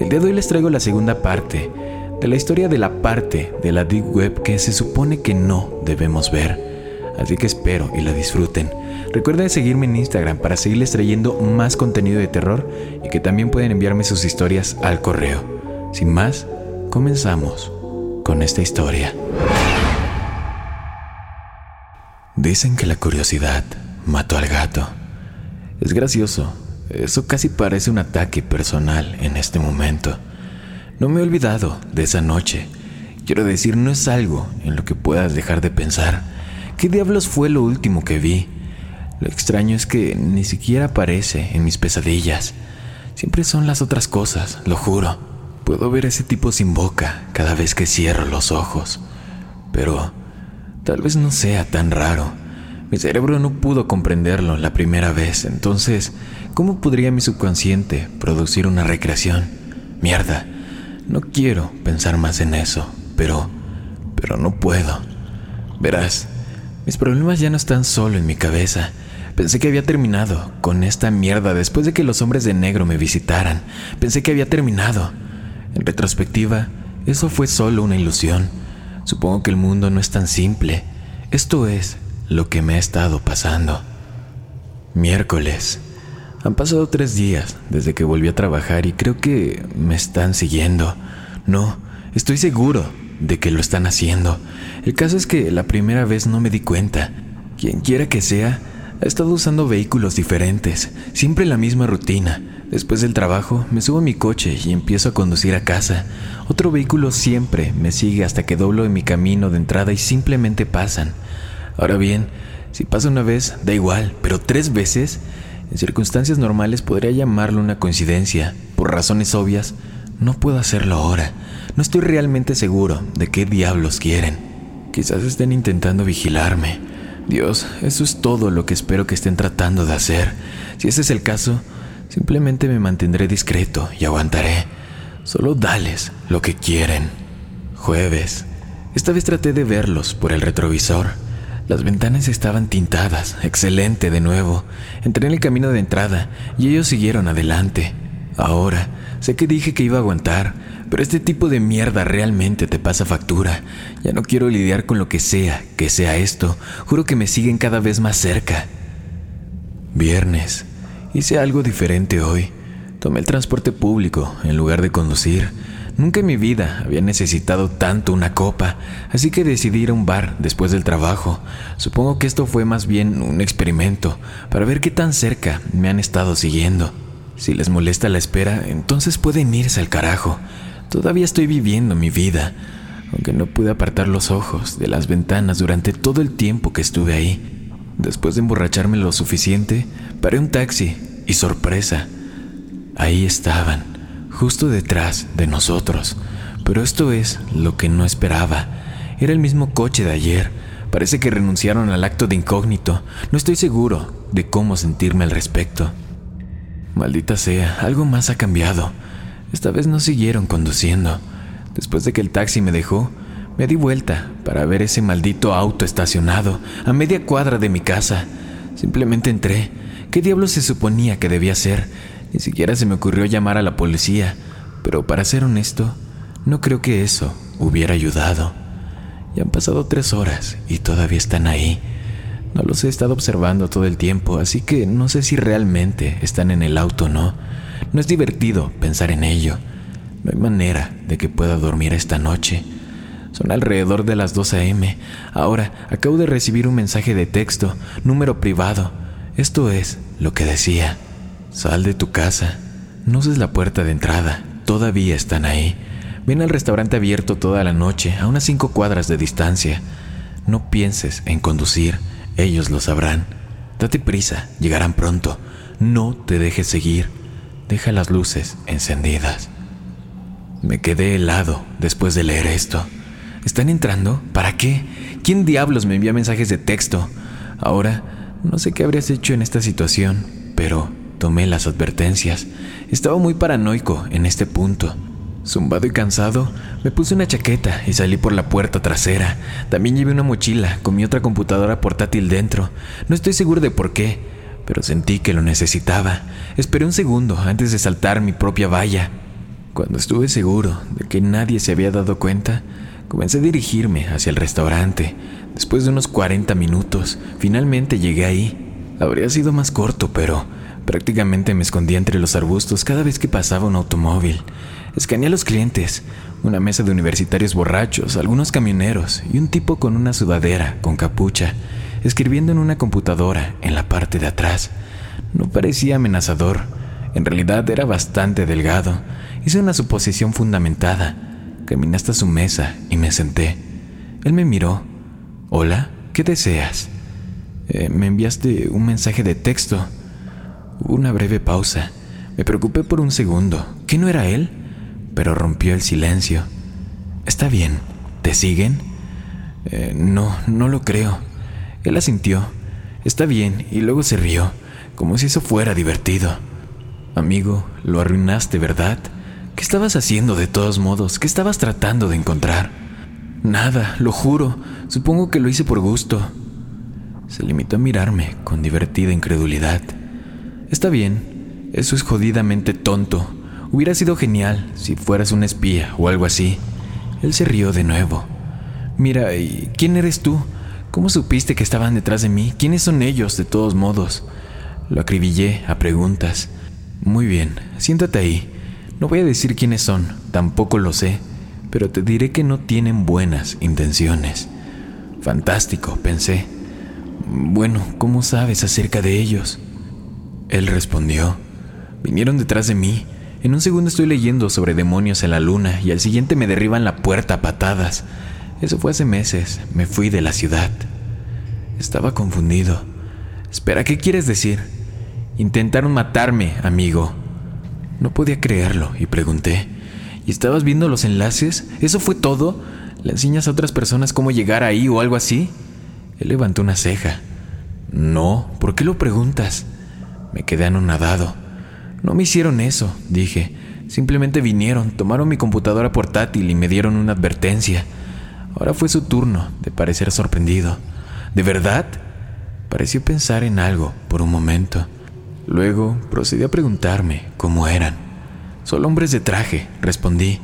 El día de hoy les traigo la segunda parte de la historia de la parte de la Deep Web que se supone que no debemos ver. Así que espero y la disfruten. Recuerden seguirme en Instagram para seguirles trayendo más contenido de terror y que también pueden enviarme sus historias al correo. Sin más, comenzamos con esta historia. Dicen que la curiosidad mató al gato. Es gracioso. Eso casi parece un ataque personal en este momento. No me he olvidado de esa noche. Quiero decir, no es algo en lo que puedas dejar de pensar. ¿Qué diablos fue lo último que vi? Lo extraño es que ni siquiera aparece en mis pesadillas. Siempre son las otras cosas, lo juro. Puedo ver a ese tipo sin boca cada vez que cierro los ojos. Pero Tal vez no sea tan raro. Mi cerebro no pudo comprenderlo la primera vez, entonces, ¿cómo podría mi subconsciente producir una recreación? Mierda, no quiero pensar más en eso, pero, pero no puedo. Verás, mis problemas ya no están solo en mi cabeza. Pensé que había terminado con esta mierda después de que los hombres de negro me visitaran. Pensé que había terminado. En retrospectiva, eso fue solo una ilusión. Supongo que el mundo no es tan simple. Esto es lo que me ha estado pasando. Miércoles. Han pasado tres días desde que volví a trabajar y creo que me están siguiendo. No, estoy seguro de que lo están haciendo. El caso es que la primera vez no me di cuenta. Quien quiera que sea, ha estado usando vehículos diferentes, siempre la misma rutina. Después del trabajo, me subo a mi coche y empiezo a conducir a casa. Otro vehículo siempre me sigue hasta que doblo en mi camino de entrada y simplemente pasan. Ahora bien, si pasa una vez, da igual, pero tres veces, en circunstancias normales podría llamarlo una coincidencia. Por razones obvias, no puedo hacerlo ahora. No estoy realmente seguro de qué diablos quieren. Quizás estén intentando vigilarme. Dios, eso es todo lo que espero que estén tratando de hacer. Si ese es el caso, Simplemente me mantendré discreto y aguantaré. Solo dales lo que quieren. Jueves. Esta vez traté de verlos por el retrovisor. Las ventanas estaban tintadas. Excelente de nuevo. Entré en el camino de entrada y ellos siguieron adelante. Ahora, sé que dije que iba a aguantar, pero este tipo de mierda realmente te pasa factura. Ya no quiero lidiar con lo que sea que sea esto. Juro que me siguen cada vez más cerca. Viernes. Hice algo diferente hoy. Tomé el transporte público en lugar de conducir. Nunca en mi vida había necesitado tanto una copa, así que decidí ir a un bar después del trabajo. Supongo que esto fue más bien un experimento para ver qué tan cerca me han estado siguiendo. Si les molesta la espera, entonces pueden irse al carajo. Todavía estoy viviendo mi vida, aunque no pude apartar los ojos de las ventanas durante todo el tiempo que estuve ahí. Después de emborracharme lo suficiente, paré un taxi y sorpresa, ahí estaban, justo detrás de nosotros. Pero esto es lo que no esperaba. Era el mismo coche de ayer. Parece que renunciaron al acto de incógnito. No estoy seguro de cómo sentirme al respecto. Maldita sea, algo más ha cambiado. Esta vez no siguieron conduciendo. Después de que el taxi me dejó, me di vuelta para ver ese maldito auto estacionado a media cuadra de mi casa. Simplemente entré. ¿Qué diablos se suponía que debía hacer? Ni siquiera se me ocurrió llamar a la policía. Pero para ser honesto, no creo que eso hubiera ayudado. Ya han pasado tres horas y todavía están ahí. No los he estado observando todo el tiempo, así que no sé si realmente están en el auto o no. No es divertido pensar en ello. No hay manera de que pueda dormir esta noche. Son alrededor de las 2 a.m. Ahora acabo de recibir un mensaje de texto, número privado. Esto es lo que decía. Sal de tu casa. No uses la puerta de entrada. Todavía están ahí. Ven al restaurante abierto toda la noche, a unas cinco cuadras de distancia. No pienses en conducir. Ellos lo sabrán. Date prisa. Llegarán pronto. No te dejes seguir. Deja las luces encendidas. Me quedé helado después de leer esto. ¿Están entrando? ¿Para qué? ¿Quién diablos me envía mensajes de texto? Ahora, no sé qué habrías hecho en esta situación, pero tomé las advertencias. Estaba muy paranoico en este punto. Zumbado y cansado, me puse una chaqueta y salí por la puerta trasera. También llevé una mochila con mi otra computadora portátil dentro. No estoy seguro de por qué, pero sentí que lo necesitaba. Esperé un segundo antes de saltar mi propia valla. Cuando estuve seguro de que nadie se había dado cuenta, Comencé a dirigirme hacia el restaurante. Después de unos 40 minutos, finalmente llegué ahí. Habría sido más corto, pero prácticamente me escondía entre los arbustos cada vez que pasaba un automóvil. Escaneé a los clientes, una mesa de universitarios borrachos, algunos camioneros y un tipo con una sudadera con capucha, escribiendo en una computadora en la parte de atrás. No parecía amenazador, en realidad era bastante delgado. Hice una suposición fundamentada Caminé hasta su mesa y me senté. Él me miró. Hola, ¿qué deseas? Eh, me enviaste un mensaje de texto. Una breve pausa. Me preocupé por un segundo. ¿Qué no era él? Pero rompió el silencio. Está bien. ¿Te siguen? Eh, no, no lo creo. Él asintió. Está bien, y luego se rió, como si eso fuera divertido. Amigo, lo arruinaste, ¿verdad? ¿Qué estabas haciendo de todos modos? ¿Qué estabas tratando de encontrar? Nada, lo juro. Supongo que lo hice por gusto. Se limitó a mirarme con divertida incredulidad. Está bien, eso es jodidamente tonto. Hubiera sido genial si fueras un espía o algo así. Él se rió de nuevo. Mira, ¿y quién eres tú? ¿Cómo supiste que estaban detrás de mí? ¿Quiénes son ellos, de todos modos? Lo acribillé a preguntas. Muy bien, siéntate ahí. No voy a decir quiénes son, tampoco lo sé, pero te diré que no tienen buenas intenciones. Fantástico, pensé. Bueno, ¿cómo sabes acerca de ellos? Él respondió, vinieron detrás de mí. En un segundo estoy leyendo sobre demonios en la luna y al siguiente me derriban la puerta a patadas. Eso fue hace meses, me fui de la ciudad. Estaba confundido. Espera, ¿qué quieres decir? Intentaron matarme, amigo. No podía creerlo y pregunté, ¿y estabas viendo los enlaces? ¿Eso fue todo? ¿Le enseñas a otras personas cómo llegar ahí o algo así? Él levantó una ceja. No, ¿por qué lo preguntas? Me quedé anonadado. No me hicieron eso, dije. Simplemente vinieron, tomaron mi computadora portátil y me dieron una advertencia. Ahora fue su turno de parecer sorprendido. ¿De verdad? Pareció pensar en algo por un momento. Luego procedí a preguntarme cómo eran. Solo hombres de traje, respondí.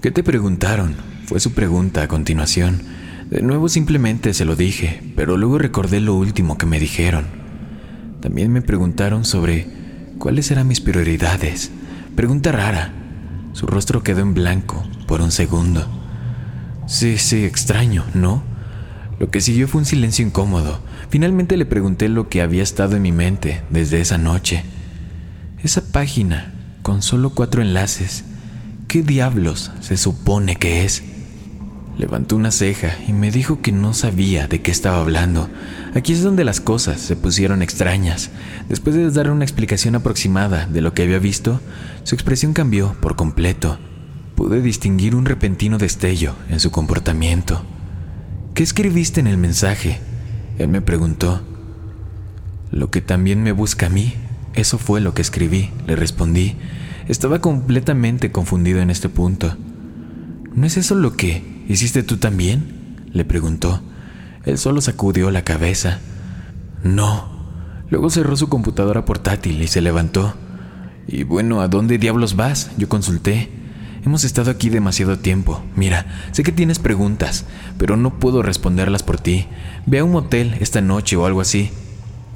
¿Qué te preguntaron? Fue su pregunta a continuación. De nuevo simplemente se lo dije, pero luego recordé lo último que me dijeron. También me preguntaron sobre cuáles eran mis prioridades. Pregunta rara. Su rostro quedó en blanco por un segundo. Sí, sí, extraño, ¿no? Lo que siguió fue un silencio incómodo. Finalmente le pregunté lo que había estado en mi mente desde esa noche. Esa página, con solo cuatro enlaces, ¿qué diablos se supone que es? Levantó una ceja y me dijo que no sabía de qué estaba hablando. Aquí es donde las cosas se pusieron extrañas. Después de dar una explicación aproximada de lo que había visto, su expresión cambió por completo. Pude distinguir un repentino destello en su comportamiento. ¿Qué escribiste en el mensaje? Él me preguntó. Lo que también me busca a mí, eso fue lo que escribí, le respondí. Estaba completamente confundido en este punto. ¿No es eso lo que hiciste tú también? le preguntó. Él solo sacudió la cabeza. No. Luego cerró su computadora portátil y se levantó. Y bueno, ¿a dónde diablos vas? Yo consulté. Hemos estado aquí demasiado tiempo. Mira, sé que tienes preguntas, pero no puedo responderlas por ti. Ve a un motel esta noche o algo así.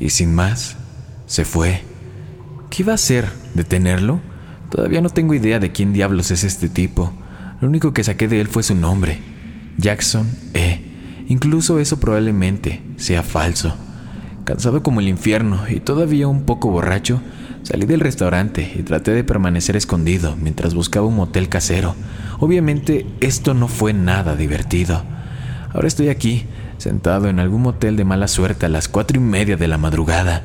Y sin más, se fue. ¿Qué iba a hacer? ¿Detenerlo? Todavía no tengo idea de quién diablos es este tipo. Lo único que saqué de él fue su nombre, Jackson E. Incluso eso probablemente sea falso. Cansado como el infierno y todavía un poco borracho, salí del restaurante y traté de permanecer escondido mientras buscaba un motel casero. Obviamente esto no fue nada divertido. Ahora estoy aquí, sentado en algún motel de mala suerte a las cuatro y media de la madrugada.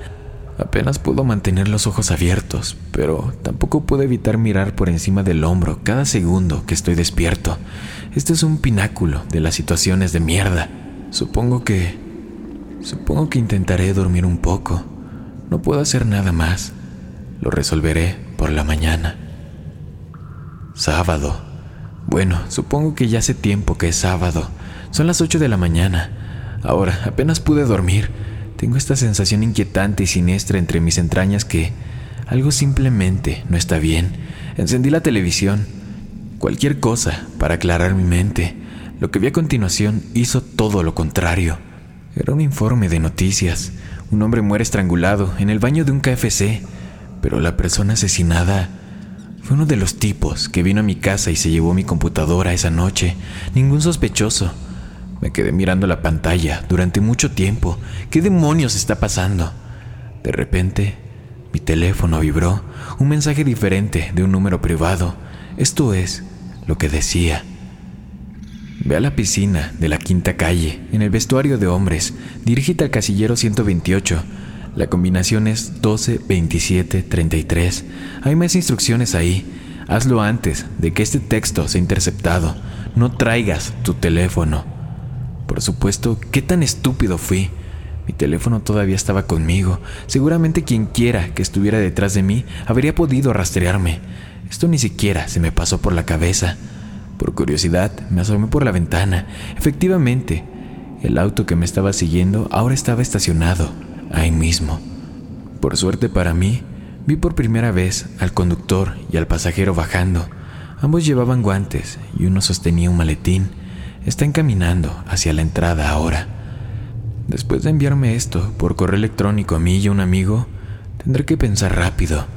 Apenas puedo mantener los ojos abiertos, pero tampoco puedo evitar mirar por encima del hombro cada segundo que estoy despierto. Este es un pináculo de las situaciones de mierda. Supongo que Supongo que intentaré dormir un poco. No puedo hacer nada más. Lo resolveré por la mañana. Sábado. Bueno, supongo que ya hace tiempo que es sábado. Son las 8 de la mañana. Ahora, apenas pude dormir. Tengo esta sensación inquietante y siniestra entre mis entrañas que algo simplemente no está bien. Encendí la televisión. Cualquier cosa para aclarar mi mente. Lo que vi a continuación hizo todo lo contrario. Era un informe de noticias. Un hombre muere estrangulado en el baño de un KFC, pero la persona asesinada fue uno de los tipos que vino a mi casa y se llevó mi computadora esa noche. Ningún sospechoso. Me quedé mirando la pantalla durante mucho tiempo. ¿Qué demonios está pasando? De repente, mi teléfono vibró. Un mensaje diferente de un número privado. Esto es lo que decía. Ve a la piscina de la quinta calle, en el vestuario de hombres. Dirígete al casillero 128. La combinación es 12 27 33. Hay más instrucciones ahí. Hazlo antes de que este texto sea interceptado. No traigas tu teléfono. Por supuesto, ¿qué tan estúpido fui? Mi teléfono todavía estaba conmigo. Seguramente quien quiera que estuviera detrás de mí habría podido rastrearme. Esto ni siquiera se me pasó por la cabeza. Por curiosidad, me asomé por la ventana. Efectivamente, el auto que me estaba siguiendo ahora estaba estacionado, ahí mismo. Por suerte para mí, vi por primera vez al conductor y al pasajero bajando. Ambos llevaban guantes y uno sostenía un maletín. Están caminando hacia la entrada ahora. Después de enviarme esto por correo electrónico a mí y a un amigo, tendré que pensar rápido.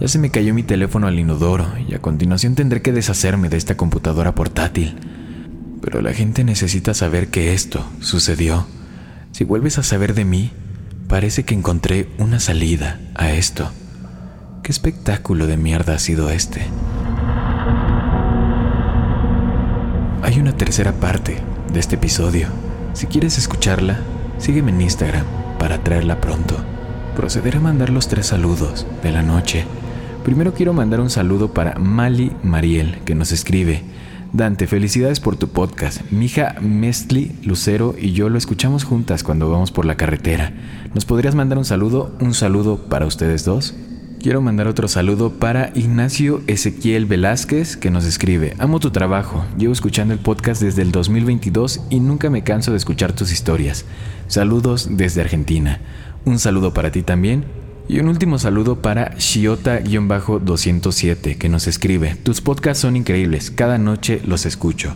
Ya se me cayó mi teléfono al inodoro y a continuación tendré que deshacerme de esta computadora portátil. Pero la gente necesita saber que esto sucedió. Si vuelves a saber de mí, parece que encontré una salida a esto. ¿Qué espectáculo de mierda ha sido este? Hay una tercera parte de este episodio. Si quieres escucharla, sígueme en Instagram para traerla pronto. Procederé a mandar los tres saludos de la noche Primero quiero mandar un saludo para Mali Mariel, que nos escribe. Dante, felicidades por tu podcast. Mi hija Mestli Lucero y yo lo escuchamos juntas cuando vamos por la carretera. ¿Nos podrías mandar un saludo? Un saludo para ustedes dos. Quiero mandar otro saludo para Ignacio Ezequiel Velázquez que nos escribe, amo tu trabajo, llevo escuchando el podcast desde el 2022 y nunca me canso de escuchar tus historias. Saludos desde Argentina. Un saludo para ti también y un último saludo para Shiota-207 que nos escribe, tus podcasts son increíbles, cada noche los escucho.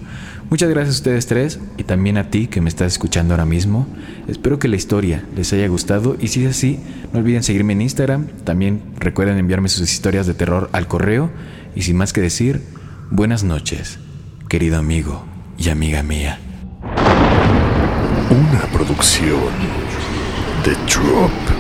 Muchas gracias a ustedes tres y también a ti que me estás escuchando ahora mismo. Espero que la historia les haya gustado y si es así, no olviden seguirme en Instagram, también recuerden enviarme sus historias de terror al correo y sin más que decir, buenas noches, querido amigo y amiga mía. Una producción de Drop.